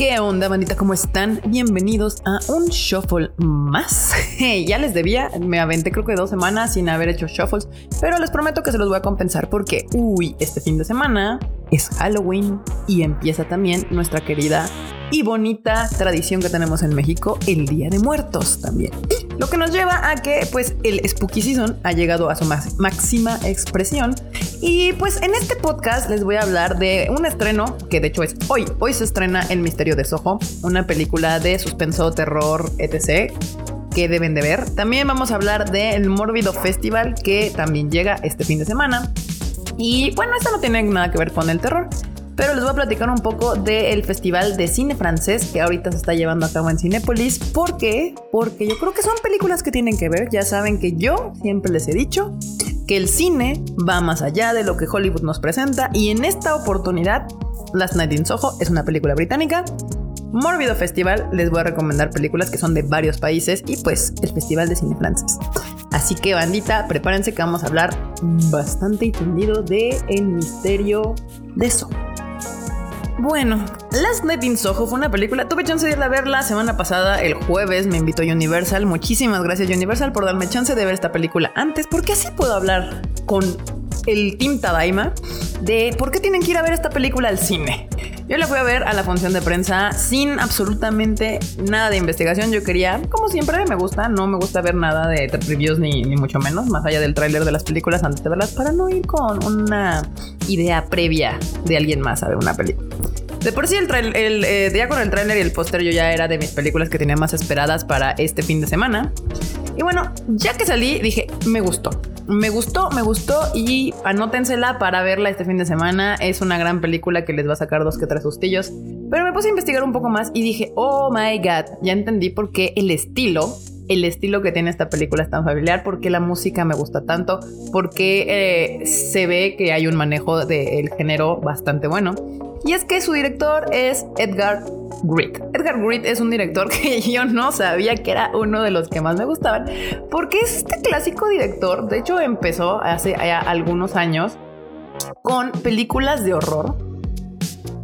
¿Qué onda, bandita? ¿Cómo están? Bienvenidos a un shuffle más. ya les debía, me aventé creo que dos semanas sin haber hecho shuffles, pero les prometo que se los voy a compensar porque, uy, este fin de semana es Halloween y empieza también nuestra querida y bonita tradición que tenemos en México, el Día de Muertos también. Lo que nos lleva a que pues el Spooky Season ha llegado a su máxima expresión y pues en este podcast les voy a hablar de un estreno que de hecho es hoy. Hoy se estrena El Misterio de Soho, una película de suspenso, terror, etc que deben de ver. También vamos a hablar del Mórbido Festival que también llega este fin de semana. Y bueno, esto no tiene nada que ver con el terror, pero les voy a platicar un poco del Festival de Cine Francés que ahorita se está llevando a cabo en Cinépolis. ¿Por qué? Porque yo creo que son películas que tienen que ver. Ya saben que yo siempre les he dicho que el cine va más allá de lo que Hollywood nos presenta y en esta oportunidad Last Night in Soho es una película británica. Mórbido Festival les voy a recomendar películas que son de varios países y pues el Festival de Cine Francés. Así que bandita, prepárense que vamos a hablar bastante entendido de El Misterio de Soho. Bueno, Last Night in Soho fue una película. Tuve chance de ir a verla la semana pasada, el jueves me invitó Universal. Muchísimas gracias Universal por darme chance de ver esta película antes, porque así puedo hablar con el Team Tadaima de por qué tienen que ir a ver esta película al cine. Yo la fui a ver a la función de prensa sin absolutamente nada de investigación. Yo quería, como siempre, me gusta, no me gusta ver nada de reviews ni, ni mucho menos, más allá del tráiler de las películas antes de verlas, para no ir con una idea previa de alguien más a ver una película. De por sí, el, el eh, día con el tráiler y el póster yo ya era de mis películas que tenía más esperadas para este fin de semana. Y bueno, ya que salí, dije, me gustó me gustó, me gustó y anótensela para verla este fin de semana. Es una gran película que les va a sacar dos que tres sustillos. Pero me puse a investigar un poco más y dije, oh my god, ya entendí por qué el estilo, el estilo que tiene esta película es tan familiar, por qué la música me gusta tanto, porque eh, se ve que hay un manejo del género bastante bueno. Y es que su director es Edgar Grit. Edgar Grit es un director que yo no sabía que era uno de los que más me gustaban, porque es este clásico director, de hecho empezó hace algunos años con películas de horror.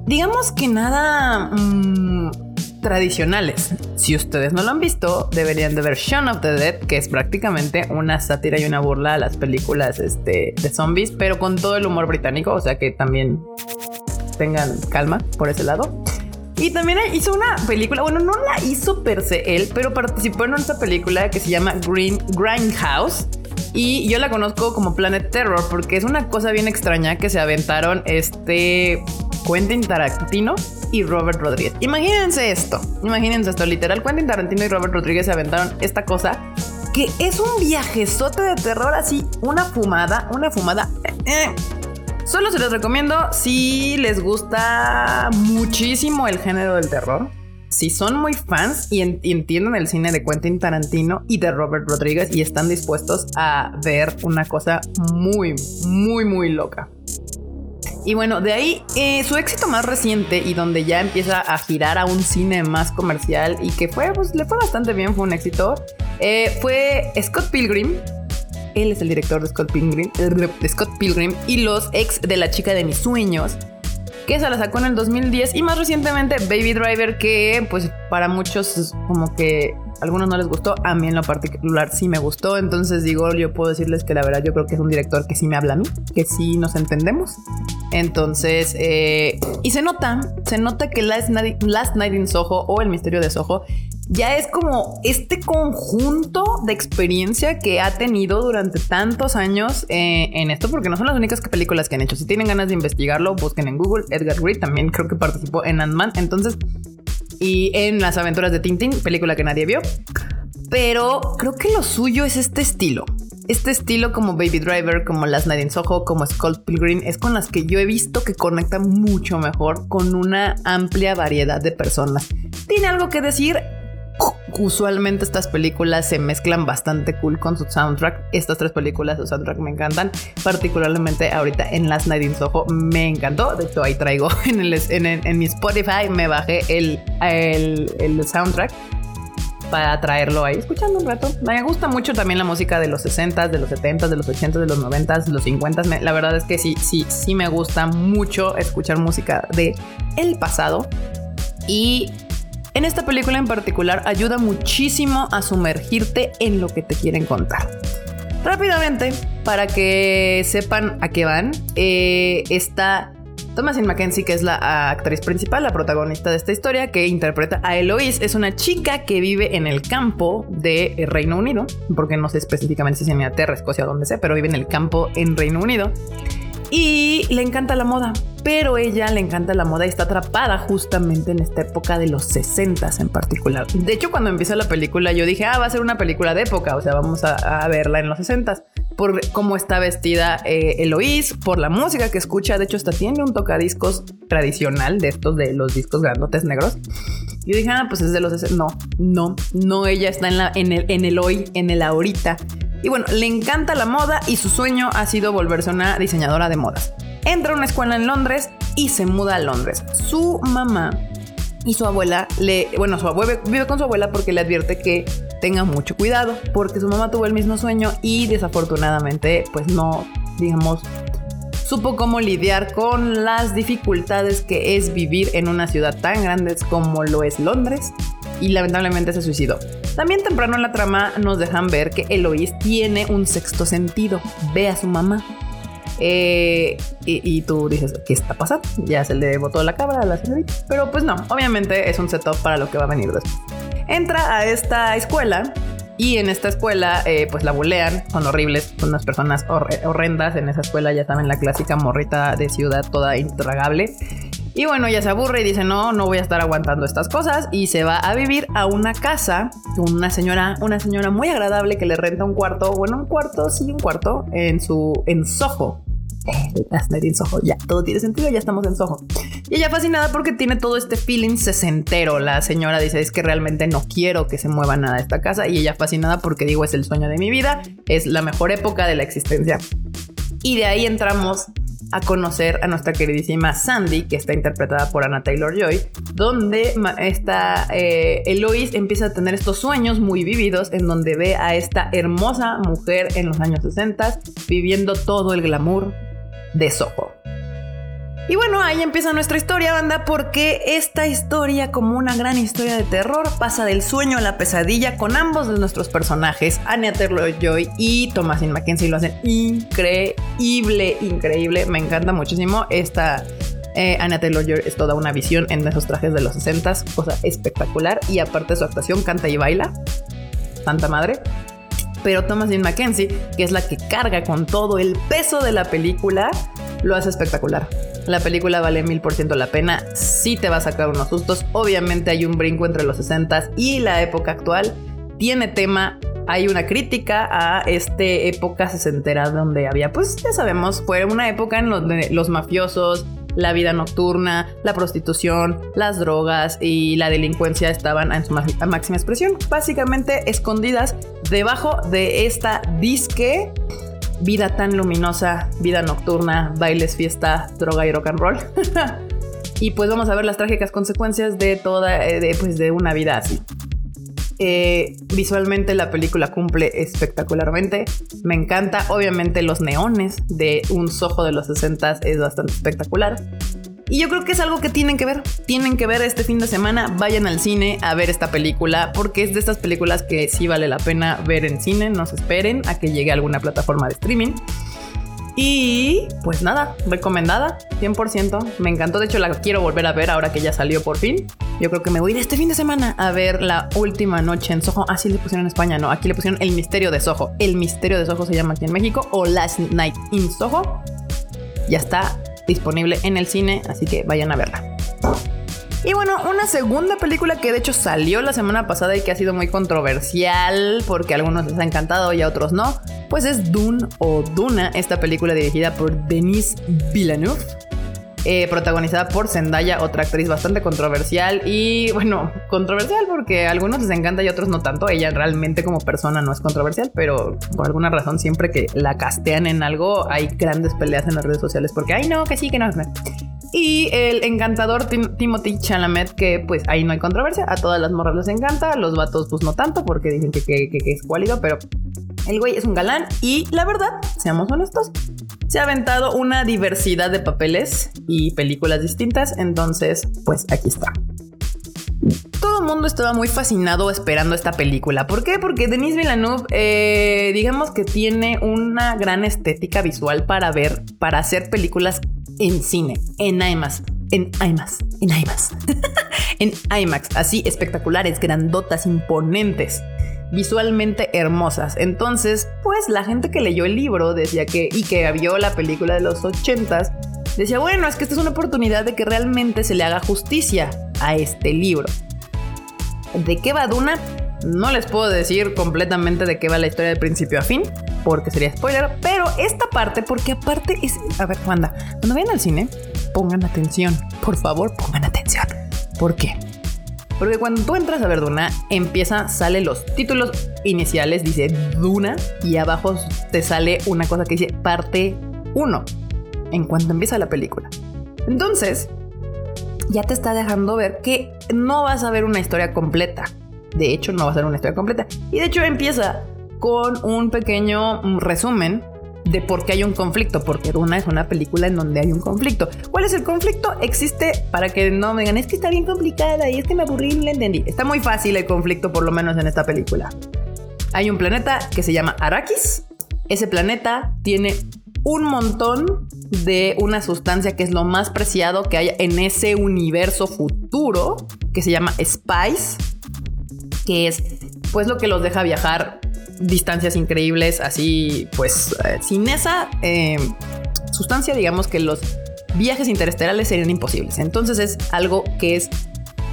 Digamos que nada mm, tradicionales. Si ustedes no lo han visto, deberían de ver Shaun of the Dead, que es prácticamente una sátira y una burla a las películas este, de zombies, pero con todo el humor británico, o sea que también tengan calma por ese lado. Y también hizo una película, bueno, no la hizo per se él, pero participó en esta película que se llama Green Grindhouse. Y yo la conozco como Planet Terror porque es una cosa bien extraña que se aventaron este Quentin Tarantino y Robert Rodríguez. Imagínense esto, imagínense esto, literal, Quentin Tarantino y Robert Rodríguez se aventaron esta cosa que es un viajezote de terror así, una fumada, una fumada. Eh, Solo se los recomiendo si les gusta muchísimo el género del terror. Si son muy fans y, entienden el cine de Quentin Tarantino y de Robert Rodríguez y están dispuestos a ver una cosa muy, muy, muy loca. Y bueno, de ahí eh, su éxito más reciente y donde ya empieza a girar a un cine más comercial y que fue, pues le fue bastante bien, fue un éxito, eh, fue Scott Pilgrim, él es el director de Scott Pilgrim, de Scott Pilgrim y los ex de la chica de mis sueños, que se la sacó en el 2010 y más recientemente Baby Driver, que pues para muchos como que a algunos no les gustó, a mí en lo particular sí me gustó, entonces digo, yo puedo decirles que la verdad yo creo que es un director que sí me habla a mí, que sí nos entendemos. Entonces, eh, y se nota, se nota que Last Night, Last Night in Soho o El Misterio de Soho ya es como este conjunto de experiencia que ha tenido durante tantos años eh, en esto, porque no son las únicas películas que han hecho. Si tienen ganas de investigarlo, busquen en Google. Edgar Wright también creo que participó en Ant-Man. Entonces, y en Las aventuras de Tintin, película que nadie vio. Pero creo que lo suyo es este estilo. Este estilo como Baby Driver, como Las Night in Soho, como Skull Pilgrim, es con las que yo he visto que conectan mucho mejor con una amplia variedad de personas. Tiene algo que decir, usualmente estas películas se mezclan bastante cool con su soundtrack. Estas tres películas, su soundtrack me encantan. Particularmente ahorita en Last Night in Soho me encantó. De hecho, ahí traigo en, el, mi Spotify, me bajé el, el, soundtrack para traerlo ahí escuchando un rato. Me gusta mucho también la música de los 60s, de los 70s, de los 80s, de los 90s, de los 50s. la verdad es que sí, sí, sí me gusta mucho escuchar música de el pasado. Y en esta película en particular ayuda muchísimo a sumergirte en lo que te quieren contar. Rápidamente, para que sepan a qué van, eh, está Thomasin Mackenzie, que es la actriz principal, la protagonista de esta historia, que interpreta a Eloise. Es una chica que vive en el campo de Reino Unido, porque no sé específicamente si es en Inglaterra, Escocia, donde sea, pero vive en el campo en Reino Unido. Y le encanta la moda, pero ella le encanta la moda y está atrapada justamente en esta época de los 60 en particular. De hecho, cuando empieza la película, yo dije, ah, va a ser una película de época, o sea, vamos a, verla en los 60 por cómo está vestida eh, Eloís, por la música que escucha. De hecho, hasta tiene un tocadiscos tradicional de estos de los discos grandotes negros. Yo dije, ah, pues es de los 60. No, no, no, ella está en, el, en el hoy, en el ahorita. Y bueno, le encanta la moda y su sueño ha sido volverse una diseñadora de modas entra a una escuela en Londres y se muda a Londres. Su mamá y su abuela le, bueno, su abuela vive con su abuela porque le advierte que tenga mucho cuidado, porque su mamá tuvo el mismo sueño y desafortunadamente, pues no, digamos, supo cómo lidiar con las dificultades que es vivir en una ciudad tan grande como lo es Londres y lamentablemente se suicidó. También temprano en la trama nos dejan ver que Eloise tiene un sexto sentido, ve a su mamá eh, y, tú dices, ¿qué está pasando? Ya se le botó la cabra a la señorita. Pero pues no, obviamente es un setup para lo que va a venir después. Entra a esta escuela y en esta escuela, eh, pues la bulean, son horribles, son unas personas horrendas. En esa escuela, ya saben, la clásica morrita de ciudad toda intragable. Y bueno, ya se aburre y dice, no, no voy a estar aguantando estas cosas. Y se va a vivir a una casa con una señora, una señora muy agradable que le renta un cuarto, bueno, un cuarto, sí, un cuarto, en su, en Soho, en Soho. Ya, todo tiene sentido, ya estamos en Soho. Y ella fascinada porque tiene todo este feeling sesentero. La señora dice, es que realmente no quiero que se mueva nada de esta casa. Y ella fascinada porque digo, es el sueño de mi vida, es la mejor época de la existencia. Y de ahí entramos a conocer a nuestra queridísima Sandy, que está interpretada por Anna Taylor Joy, donde esta eh, Eloise empieza a tener estos sueños muy vividos en donde ve a esta hermosa mujer en los años 60 viviendo todo el glamour, de Soho. Y bueno, ahí empieza nuestra historia, banda, porque esta historia, como una gran historia de terror, pasa del sueño a la pesadilla con ambos de nuestros personajes, Anya Taylor-Joy y Thomasin Mackenzie, lo hacen increíble, increíble. Me encanta muchísimo esta. Eh, Anya Taylor-Joy es toda una visión en esos trajes de los 60 cosa espectacular. Y aparte su actuación, canta y baila. Santa madre pero Thomasin Mackenzie, que es la que carga con todo el peso de la película, lo hace espectacular. La película vale mil por ciento la pena, sí te va a sacar unos sustos, obviamente hay un brinco entre los 60 y la época actual, tiene tema, hay una crítica a esta época sesentera donde había, pues ya sabemos, fue una época en donde los mafiosos, la vida nocturna, la prostitución, las drogas y la delincuencia estaban en su máxima expresión, básicamente escondidas debajo de esta disque vida tan luminosa, vida nocturna, bailes, fiesta, droga y rock and roll. y pues vamos a ver las trágicas consecuencias de toda, eh, pues de una vida así. Eh, visualmente la película cumple espectacularmente. Me encanta. Obviamente los neones de un sojo de los 60 es bastante espectacular. Y yo creo que es algo que tienen que ver. Tienen que ver este fin de semana. Vayan al cine a ver esta película porque es de estas películas que sí vale la pena ver en cine. No se esperen a que llegue a alguna plataforma de streaming. Y pues nada, recomendada, 100%. Me encantó, de hecho la quiero volver a ver ahora que ya salió por fin. Yo creo que me voy a ir este fin de semana a ver la última noche en Soho. Así le pusieron en España, no, aquí le pusieron El Misterio de Soho. El Misterio de Soho se llama aquí en México o Last Night in Soho. Ya está disponible en el cine, así que vayan a verla. Y bueno, una segunda película que de hecho salió la semana pasada y que ha sido muy controversial porque a algunos les ha encantado y a otros no, pues es Dune o Duna, esta película dirigida por Denis Villeneuve. Eh, protagonizada por Zendaya, otra actriz bastante controversial y bueno, controversial porque a algunos les encanta y a otros no tanto. Ella realmente como persona no es controversial, pero por alguna razón siempre que la castean en algo hay grandes peleas en las redes sociales porque, ay no, que sí, que no. Y el encantador Timothy Chalamet, que pues ahí no hay controversia, a todas las morras les encanta, a los vatos pues no tanto porque dicen que, es cuálido, pero el güey es un galán y la verdad, seamos honestos, se ha aventado una diversidad de papeles y películas distintas, entonces pues aquí está. todo el mundo estaba muy fascinado esperando esta película. ¿Por qué? Porque Denis Villeneuve, eh, digamos que tiene una gran estética visual para ver, para hacer películas en cine, en IMAX, en IMAX, en IMAX, en IMAX, así espectaculares, grandotas, imponentes visualmente hermosas. Entonces, pues la gente que leyó el libro decía que y que vio la película de los ochentas decía, bueno, es que esta es una oportunidad de que realmente se le haga justicia a este libro. ¿De qué va Duna? No les puedo decir completamente de qué va la historia de principio a fin, porque sería spoiler, pero esta parte, porque aparte es... A ver, Wanda, cuando vayan al cine, pongan atención, por favor, pongan atención. ¿Por qué? Porque cuando tú entras a ver Duna, empieza, sale los títulos iniciales, dice Duna, y abajo te sale una cosa que dice parte 1, en cuanto empieza la película. Entonces, ya te está dejando ver que no vas a ver una historia completa. De hecho, no va a ser una historia completa. Y de hecho empieza con un pequeño resumen de por qué hay un conflicto, porque Duna es una película en donde hay un conflicto. ¿Cuál es el conflicto? Existe, para que no me digan, es que está bien complicada y es que me aburrí y no la entendí. Está muy fácil el conflicto, por lo menos en esta película. Hay un planeta que se llama Arrakis. Ese planeta tiene un montón de una sustancia que es lo más preciado que hay en ese universo futuro que se llama Spice, que es pues lo que los deja viajar distancias increíbles, así pues eh, sin esa eh, sustancia digamos que los viajes interestelares serían imposibles. Entonces es algo que es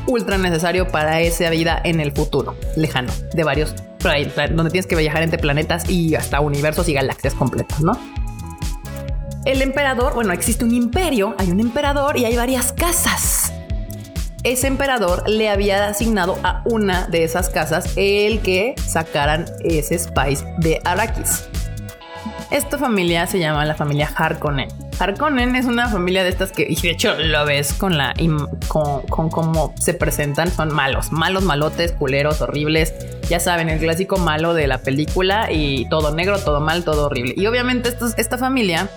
ultra necesario para esa vida en el futuro lejano de varios donde tienes que viajar entre planetas y hasta universos y galaxias completas, ¿no? El emperador, bueno, existe un imperio, hay un emperador y hay varias casas. Ese emperador le había asignado a una de esas casas el que sacaran ese spice de Arrakis. Esta familia se llama la familia Harkonnen. Harkonnen es una familia de estas que, y de hecho lo ves con la con, cómo se presentan, son malos, malos, malotes, culeros, horribles. Ya saben, el clásico malo de la película y todo negro, todo mal, todo horrible. Y obviamente esta familia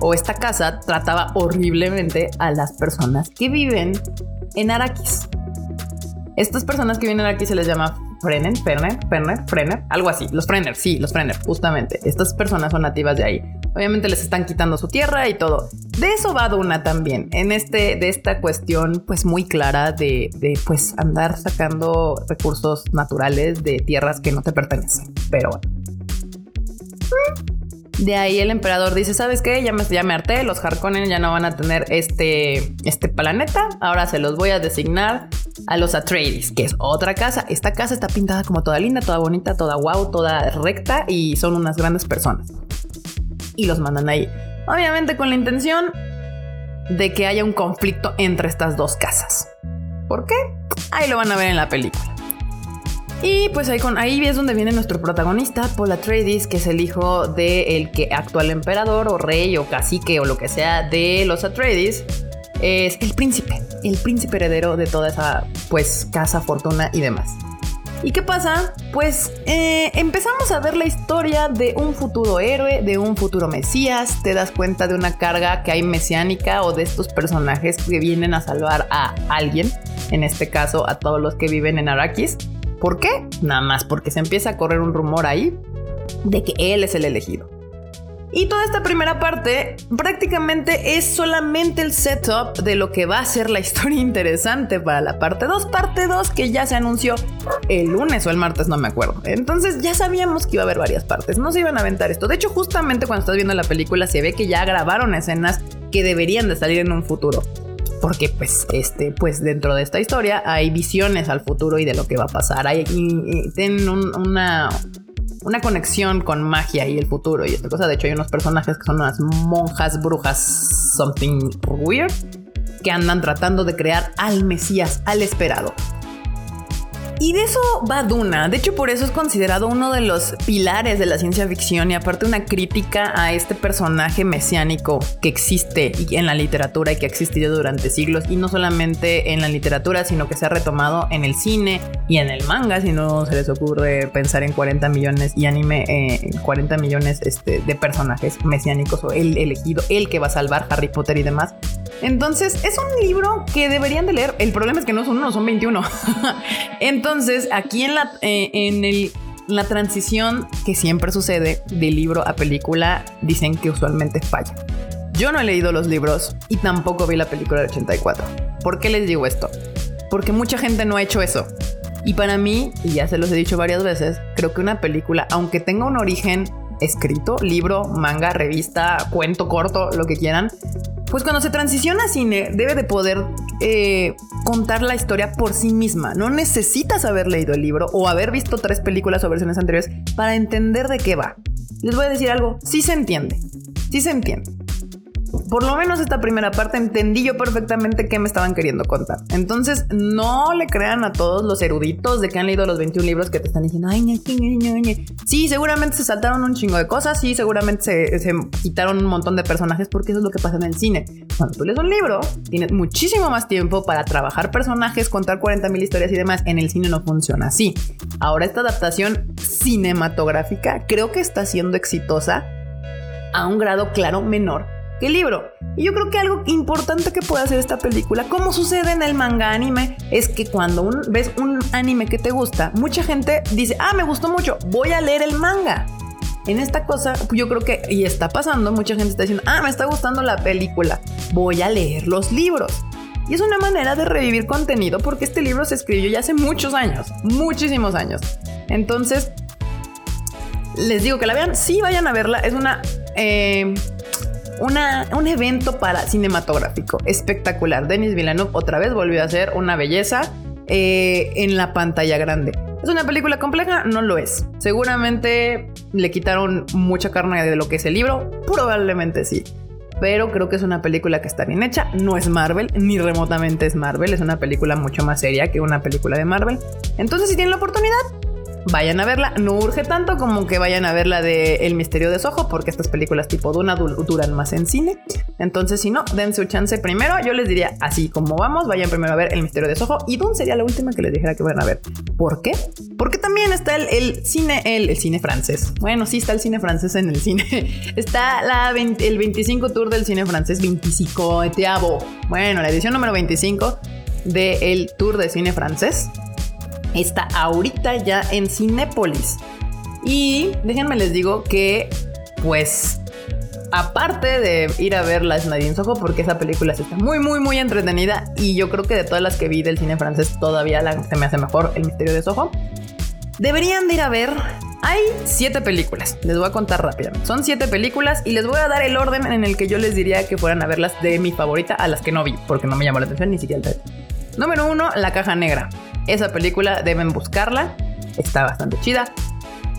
o esta casa trataba horriblemente a las personas que viven en Araquis. Estas personas que viven en Araquis se les llama Frennen, Ferner, Ferner, Frenner, algo así. Los Frenner, sí, los Frenner, justamente. Estas personas son nativas de ahí. Obviamente les están quitando su tierra y todo. De eso va Duna también, en este, de esta cuestión pues muy clara de, de pues andar sacando recursos naturales de tierras que no te pertenecen. Pero bueno. De ahí el emperador dice, ¿sabes qué? Ya me, ya me harté, los Harkonnen ya no van a tener este, este planeta, ahora se los voy a designar a los Atreides, que es otra casa. Esta casa está pintada como toda linda, toda bonita, toda wow, toda recta y son unas grandes personas. Y los mandan ahí. Obviamente con la intención de que haya un conflicto entre estas dos casas. ¿Por qué? Ahí lo van a ver en la película. Y pues ahí, con, ahí es donde viene nuestro protagonista, Paul Atreides, que es el hijo del que actual emperador o rey o cacique o lo que sea de los Atreides. Es el príncipe, el príncipe heredero de toda esa pues casa, fortuna y demás. ¿Y qué pasa? Pues eh, empezamos a ver la historia de un futuro héroe, de un futuro mesías. Te das cuenta de una carga que hay mesiánica o de estos personajes que vienen a salvar a alguien, en este caso a todos los que viven en Arrakis. ¿Por qué? Nada más porque se empieza a correr un rumor ahí de que él es el elegido. Y toda esta primera parte prácticamente es solamente el setup de lo que va a ser la historia interesante para la parte 2. Parte 2 que ya se anunció el lunes o el martes, no me acuerdo. Entonces ya sabíamos que iba a haber varias partes. No se iban a aventar esto. De hecho, justamente cuando estás viendo la película se ve que ya grabaron escenas que deberían de salir en un futuro porque pues este pues dentro de esta historia hay visiones al futuro y de lo que va a pasar. Hay tienen una una conexión con magia y el futuro y esta cosa. De hecho hay unos personajes que son unas monjas brujas something weird que andan tratando de crear al mesías al esperado Y de eso va Duna. De hecho, por eso es considerado uno de los pilares de la ciencia ficción y aparte una crítica a este personaje mesiánico que existe en la literatura y que ha existido durante siglos. Y no solamente en la literatura, sino que se ha retomado en el cine y en el manga. Si no se les ocurre pensar en 40 millones y anime, eh, 40 millones este, de personajes mesiánicos o el elegido, el que va a salvar Harry Potter y demás. Entonces, es un libro que deberían de leer. El problema es que no son uno, son 21. Entonces, aquí en la, eh, en la transición que siempre sucede de libro a película, dicen que usualmente falla. Yo no he leído los libros y tampoco vi la película del 84. ¿Por qué les digo esto? Porque mucha gente no ha hecho eso. Y para mí, y ya se los he dicho varias veces, creo que una película, aunque tenga un origen escrito, libro, manga, revista, cuento corto, lo que quieran, pues cuando se transiciona a cine debe de poder eh, contar la historia por sí misma. No necesitas haber leído el libro o haber visto tres películas o versiones anteriores para entender de qué va. Les voy a decir algo, sí se entiende, sí se entiende por lo menos esta primera parte entendí yo perfectamente qué me estaban queriendo contar. Entonces, no le crean a todos los eruditos de que han leído los 21 libros que te están diciendo, ay, Sí, seguramente se saltaron un chingo de cosas, sí, seguramente se, se, quitaron un montón de personajes porque eso es lo que pasa en el cine. Cuando tú lees un libro, tienes muchísimo más tiempo para trabajar personajes, contar 40 mil historias y demás. En el cine no funciona así. Ahora esta adaptación cinematográfica creo que está siendo exitosa a un grado claro menor el libro. Y yo creo que algo importante que puede hacer esta película, como sucede en el manga anime, es que cuando ves un anime que te gusta, mucha gente dice, ah, me gustó mucho, voy a leer el manga. En esta cosa, yo creo que, y está pasando, mucha gente está diciendo, ah, me está gustando la película, voy a leer los libros. Y es una manera de revivir contenido porque este libro se escribió ya hace muchos años, muchísimos años. Entonces, les digo que la vean, sí vayan a verla, es una... Eh, un evento para cinematográfico espectacular. Denis Villeneuve otra vez volvió a ser una belleza eh, en la pantalla grande. ¿Es una película compleja? No lo es. Seguramente le quitaron mucha carne de lo que es el libro. Probablemente sí. Pero creo que es una película que está bien hecha. No es Marvel, ni remotamente es Marvel. Es una película mucho más seria que una película de Marvel. Entonces, si tienen la oportunidad, vayan a verla. No urge tanto como que vayan a ver la de El misterio de Soho, porque estas películas tipo Duna duran más en cine. Entonces, si no, dense un chance primero. Yo les diría así como vamos, vayan primero a ver El misterio de Soho. Y Dune sería la última que les dijera que vayan a ver. ¿Por qué? Porque también está el, cine, el, cine francés. Bueno, sí está el cine francés en el cine. está la el 25 tour del cine francés, 25 eteavo. Bueno, la edición número 25 del tour de cine francés está ahorita ya en Cinépolis. Y déjenme les digo que, pues, aparte de ir a ver La Nadine Soho, porque esa película está muy, muy, muy entretenida. Y yo creo que de todas las que vi del cine francés, todavía la, se me hace mejor El Misterio de Soho. Deberían de ir a ver. Hay siete películas. Les voy a contar rápidamente. Son siete películas y les voy a dar el orden en el que yo les diría que fueran a verlas de mi favorita a las que no vi, porque no me llamó la atención ni siquiera el Número uno, La Caja Negra. Esa película deben buscarla. Está bastante chida.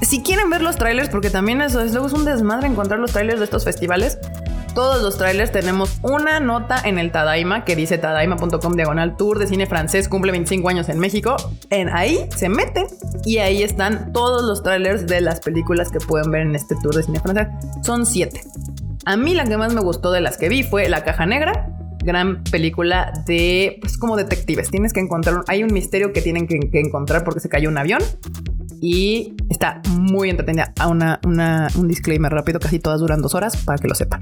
Si quieren ver los trailers, porque también eso es luego es un desmadre encontrar los trailers de estos festivales. Todos los trailers tenemos una nota en el Tadaima que dice tadaima.com diagonal tour de cine francés cumple 25 años en México. En ahí se meten y ahí están todos los trailers de las películas que pueden ver en este tour de cine francés. Son siete. A mí la que más me gustó de las que vi fue La Caja Negra, gran película de, pues como detectives. Tienes que encontrar, hay un misterio que tienen que, encontrar porque se cayó un avión y está muy entretenida. A una, un disclaimer rápido, casi todas duran dos horas para que lo sepan.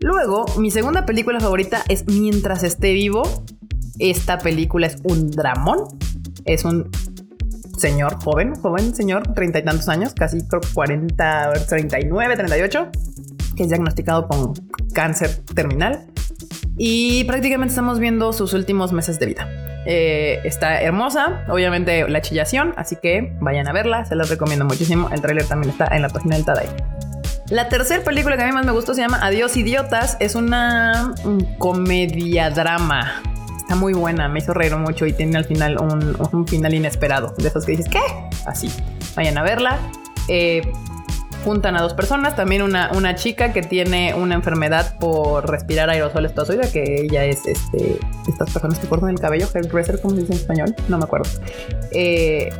Luego, mi segunda película favorita es Mientras esté vivo. Esta película es un dramón. Es un señor joven, joven señor, treinta y tantos años, casi creo 40, 39, 38, que es diagnosticado con cáncer terminal y prácticamente estamos viendo sus últimos meses de vida. Eh, está hermosa, obviamente la chillación, así que vayan a verla, se las recomiendo muchísimo. El tráiler también está en la página del Tadai. La tercera película que a mí más me gustó se llama Adiós Idiotas. Es una comedia drama. Está muy buena, me hizo reír mucho y tiene al final un, final inesperado. De esos que dices, ¿qué? Así. Vayan a verla. Eh, juntan a dos personas, también una, una chica que tiene una enfermedad por respirar aerosoles toda su vida, que ella es este, estas personas que cortan el cabello, hairdresser, como se dice en español, no me acuerdo. Eh,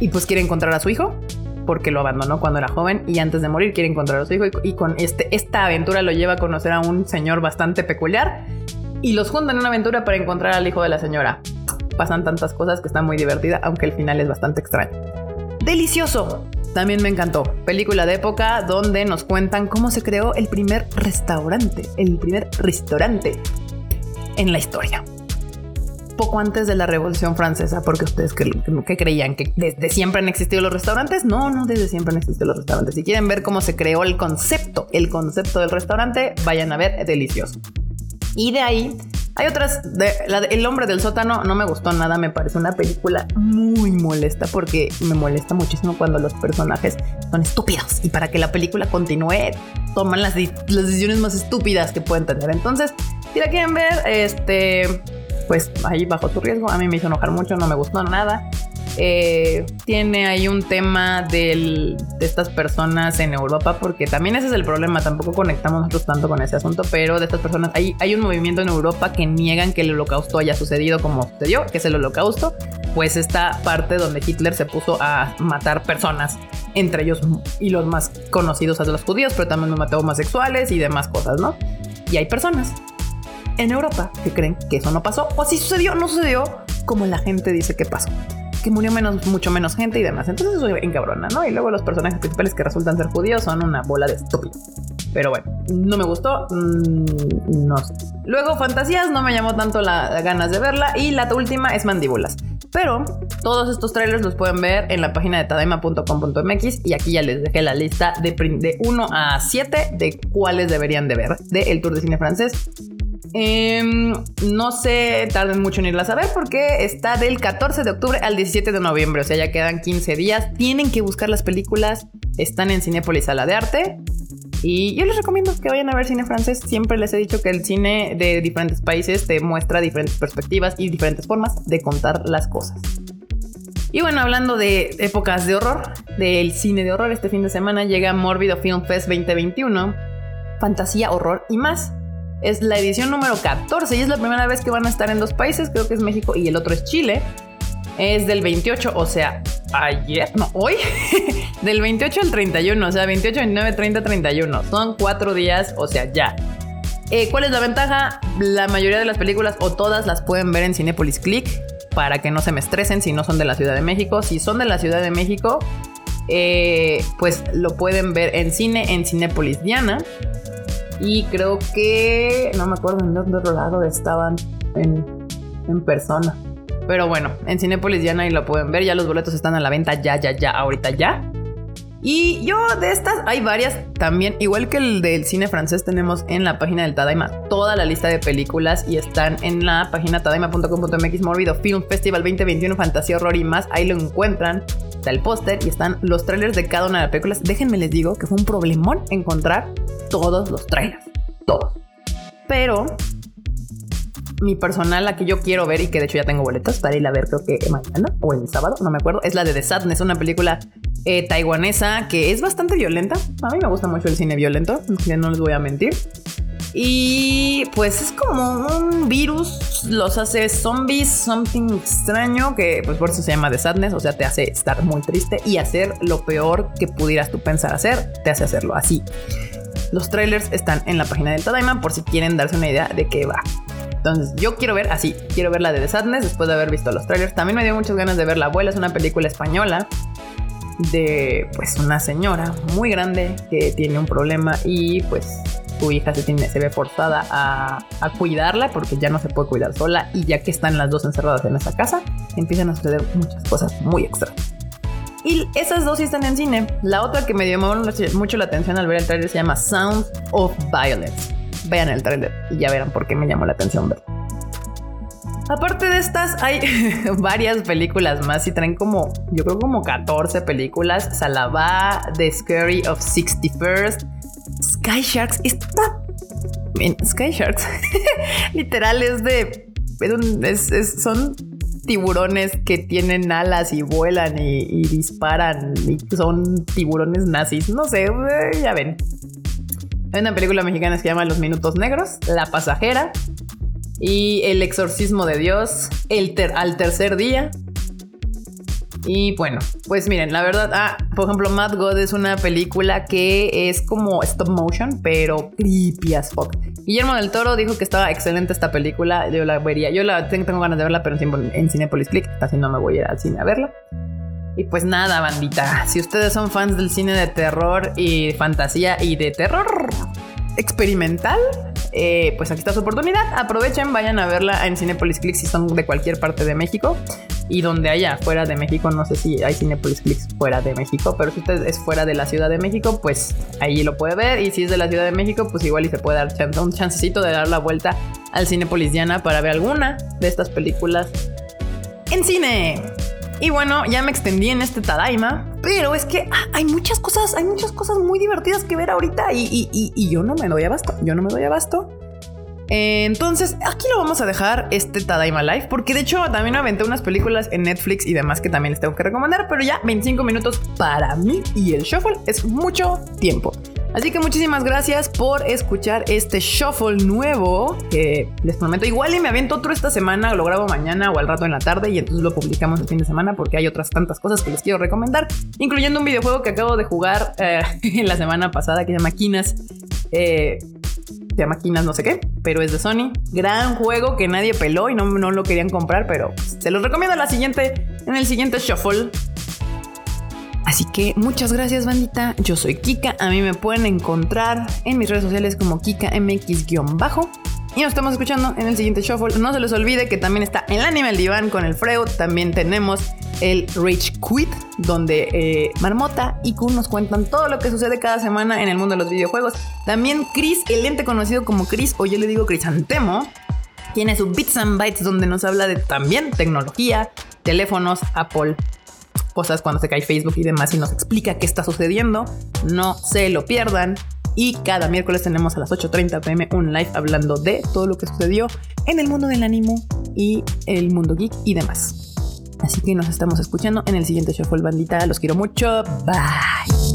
y pues quiere encontrar a su hijo porque lo abandonó cuando era joven y antes de morir quiere encontrar a su hijo y, con este, esta aventura lo lleva a conocer a un señor bastante peculiar y los juntan en una aventura para encontrar al hijo de la señora. Pasan tantas cosas que está muy divertida, aunque el final es bastante extraño. Delicioso. También me encantó. Película de época donde nos cuentan cómo se creó el primer restaurante, el primer restaurante en la historia poco antes de la Revolución Francesa, porque ustedes que, creían que desde siempre han existido los restaurantes, no, no desde siempre han existido los restaurantes. Si quieren ver cómo se creó el concepto, el concepto del restaurante, vayan a ver, delicioso. Y de ahí hay otras, El hombre del sótano no me gustó nada, me parece una película muy molesta porque me molesta muchísimo cuando los personajes son estúpidos y para que la película continúe toman las, las decisiones más estúpidas que pueden tener. Entonces, si la quieren ver, este pues ahí bajo tu riesgo. A mí me hizo enojar mucho, no me gustó nada. Eh, tiene ahí un tema de estas personas en Europa, porque también ese es el problema, tampoco conectamos nosotros tanto con ese asunto, pero de estas personas, hay, hay un movimiento en Europa que niegan que el holocausto haya sucedido como sucedió, que es el holocausto, pues esta parte donde Hitler se puso a matar personas, entre ellos y los más conocidos a los judíos, pero también me mató homosexuales y demás cosas, ¿no? Y hay personas en Europa que creen que eso no pasó o si sucedió, no sucedió como la gente dice que pasó. Que murió menos, mucho menos gente y demás. Entonces eso encabrona, ¿no? Y luego los personajes principales que resultan ser judíos son una bola de estúpidos. Pero bueno, no me gustó. Mm, no sé. Luego, Fantasías no me llamó tanto las ganas de verla. Y la última es Mandíbulas. Pero todos estos trailers los pueden ver en la página de tadaima.com.mx y aquí ya les dejé la lista de, de 1 a 7 de cuáles deberían de ver de El Tour de Cine Francés. Em, no se tarden mucho en irlas a ver porque está del 14 de octubre al 17 de noviembre, o sea, ya quedan 15 días. Tienen que buscar las películas, están en Cinépolis Sala de Arte. Y yo les recomiendo que vayan a ver cine francés. Siempre les he dicho que el cine de diferentes países te muestra diferentes perspectivas y diferentes formas de contar las cosas. Y bueno, hablando de épocas de horror, del cine de horror, este fin de semana llega Mórbido Film Fest 2021, fantasía, horror y más. Es la edición número 14 y es la primera vez que van a estar en dos países, creo que es México y el otro es Chile. Es del 28, o sea, ayer, no, hoy, del 28 al 31, o sea, 28, 29, 30, 31. Son cuatro días, o sea, ya. Eh, ¿Cuál es la ventaja? La mayoría de las películas o todas las pueden ver en Cinepolis Click para que no se me estresen si no son de la Ciudad de México. Si son de la Ciudad de México, eh, pues lo pueden ver en cine en Cinepolis Diana. Y creo que no me acuerdo en dónde otro estaban en, persona. Pero bueno, en Cinepolis ya nadie lo pueden ver. Ya los boletos están a la venta ya, ya, ya, ahorita ya. Y yo de estas hay varias también, igual que el del cine francés, tenemos en la página del Tadaima toda la lista de películas y están en la página tadaima.com.mx Morbido Film Festival 2021 Fantasía, Horror y más. Ahí lo encuentran. Está el póster y están los trailers de cada una de las películas. Déjenme les digo que fue un problemón encontrar todos los trailers. Todos. Pero mi personal, la que yo quiero ver y que de hecho ya tengo boletos para ir a ver, creo que mañana o el sábado, no me acuerdo, es la de The Sadness, una película eh, taiwanesa que es bastante violenta. A mí me gusta mucho el cine violento, no les voy a mentir. Y pues es como un virus, los hace zombies, something extraño, que pues por eso se llama The Sadness, o sea, te hace estar muy triste y hacer lo peor que pudieras tú pensar hacer, te hace hacerlo así. Los trailers están en la página del Tadaima por si quieren darse una idea de qué va. Entonces, yo quiero ver así, quiero ver la de The Sadness después de haber visto los trailers. También me dio muchas ganas de ver La abuela, es una película española de pues una señora muy grande que tiene un problema y pues su hija se, tiene, se ve forzada a, a, cuidarla porque ya no se puede cuidar sola y ya que están las dos encerradas en esa casa empiezan a suceder muchas cosas muy extrañas. Y esas dos están en cine. La otra que me llamó mucho la atención al ver el trailer se llama Sound of Violence. Vean el trailer y ya verán por qué me llamó la atención ver. Aparte de estas, hay varias películas más y traen como, yo creo como 14 películas. Salabá, The Scary of 61st, Sky Sharks. Está... Sky Sharks. Literal es de... Es, son tiburones que tienen alas y vuelan y, disparan y son tiburones nazis. No sé, eh, ya ven. Hay una película mexicana que se llama Los Minutos Negros, La Pasajera y El Exorcismo de Dios, el al tercer día. Y bueno, pues miren, la verdad, ah, por ejemplo, Mad God es una película que es como stop motion, pero creepy as fuck. Guillermo del Toro dijo que estaba excelente esta película. Yo la vería. Yo la tengo, ganas de verla, pero en, en Cinepolis Click. Así no me voy a ir al cine a verla. Y pues nada, bandita. Si ustedes son fans del cine de terror y fantasía y de terror experimental, eh, pues aquí está su oportunidad. Aprovechen, vayan a verla en Cinepolis Click si son de cualquier parte de México y donde haya fuera de México. No sé si hay Cinepolis Click fuera de México, pero si usted es fuera de la Ciudad de México, pues ahí lo puede ver. Y si es de la Ciudad de México, pues igual y se puede dar un chancecito de dar la vuelta al Cinepolis Diana para ver alguna de estas películas en cine. Y bueno, ya me extendí en este Tadaima, pero es que ah, hay muchas cosas, hay muchas cosas muy divertidas que ver ahorita y, yo no me doy abasto, yo no me doy abasto. Entonces, aquí lo vamos a dejar este Tadaima Live, porque de hecho también aventé unas películas en Netflix y demás que también les tengo que recomendar, pero ya 25 minutos para mí y el shuffle es mucho tiempo. Así que muchísimas gracias por escuchar este shuffle nuevo que les prometo. Igual y me aviento otro esta semana, lo grabo mañana o al rato en la tarde y entonces lo publicamos el fin de semana porque hay otras tantas cosas que les quiero recomendar, incluyendo un videojuego que acabo de jugar eh, en la semana pasada que se llama Kinas. Eh, se llama Kinas no sé qué, pero es de Sony. Gran juego que nadie peló y no, no lo querían comprar, pero se los recomiendo en la siguiente, en el siguiente shuffle. Así que muchas gracias bandita, yo soy Kika, a mí me pueden encontrar en mis redes sociales como KikaMX-bajo. Y nos estamos escuchando en el siguiente shuffle. No se les olvide que también está el anime El Diván con el Freud. También tenemos el Rage Quit, donde eh, Marmota y Kun nos cuentan todo lo que sucede cada semana en el mundo de los videojuegos. También Chris, el ente conocido como Chris, o yo le digo Crisantemo, tiene su Bits and Bytes, donde nos habla de también tecnología, teléfonos, Apple, cosas cuando se cae Facebook y demás y nos explica qué está sucediendo. No se lo pierdan. Y cada miércoles tenemos a las 8.30 pm un live hablando de todo lo que sucedió en el mundo del ánimo y el mundo geek y demás. Así que nos estamos escuchando en el siguiente Shuffle Bandita. Los quiero mucho. Bye.